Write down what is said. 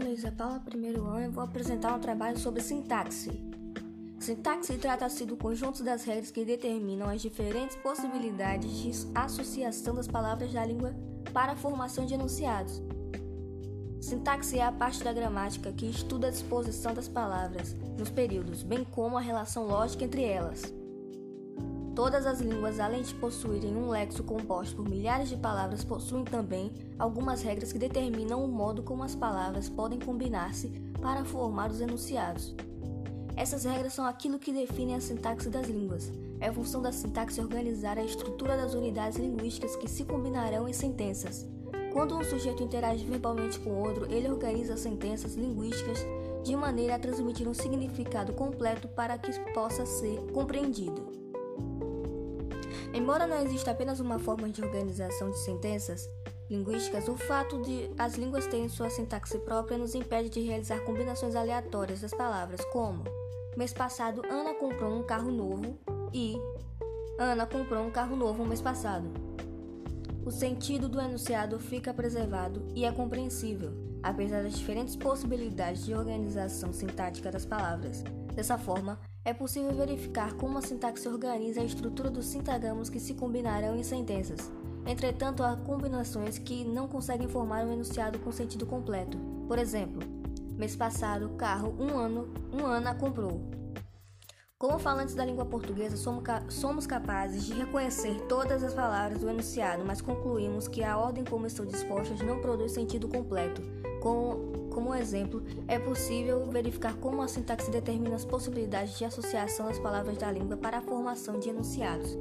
Luísa Paula, primeiro ano, e vou apresentar um trabalho sobre sintaxe. Sintaxe trata-se do conjunto das regras que determinam as diferentes possibilidades de associação das palavras da língua para a formação de enunciados. Sintaxe é a parte da gramática que estuda a disposição das palavras nos períodos, bem como a relação lógica entre elas. Todas as línguas, além de possuírem um lexo composto por milhares de palavras, possuem também algumas regras que determinam o modo como as palavras podem combinar-se para formar os enunciados. Essas regras são aquilo que define a sintaxe das línguas. É função da sintaxe organizar a estrutura das unidades linguísticas que se combinarão em sentenças. Quando um sujeito interage verbalmente com outro, ele organiza as sentenças linguísticas de maneira a transmitir um significado completo para que possa ser compreendido. Embora não exista apenas uma forma de organização de sentenças linguísticas, o fato de as línguas terem sua sintaxe própria nos impede de realizar combinações aleatórias das palavras, como mês passado Ana comprou um carro novo e Ana comprou um carro novo mês passado. O sentido do enunciado fica preservado e é compreensível, apesar das diferentes possibilidades de organização sintática das palavras. Dessa forma, é possível verificar como a sintaxe organiza a estrutura dos sintagramas que se combinarão em sentenças. Entretanto, há combinações que não conseguem formar um enunciado com sentido completo. Por exemplo, mês passado, carro, um ano, um ano comprou. Como falantes da língua portuguesa, somos capazes de reconhecer todas as palavras do enunciado, mas concluímos que a ordem como estão dispostas não produz sentido completo. Com como exemplo, é possível verificar como a sintaxe determina as possibilidades de associação das palavras da língua para a formação de enunciados.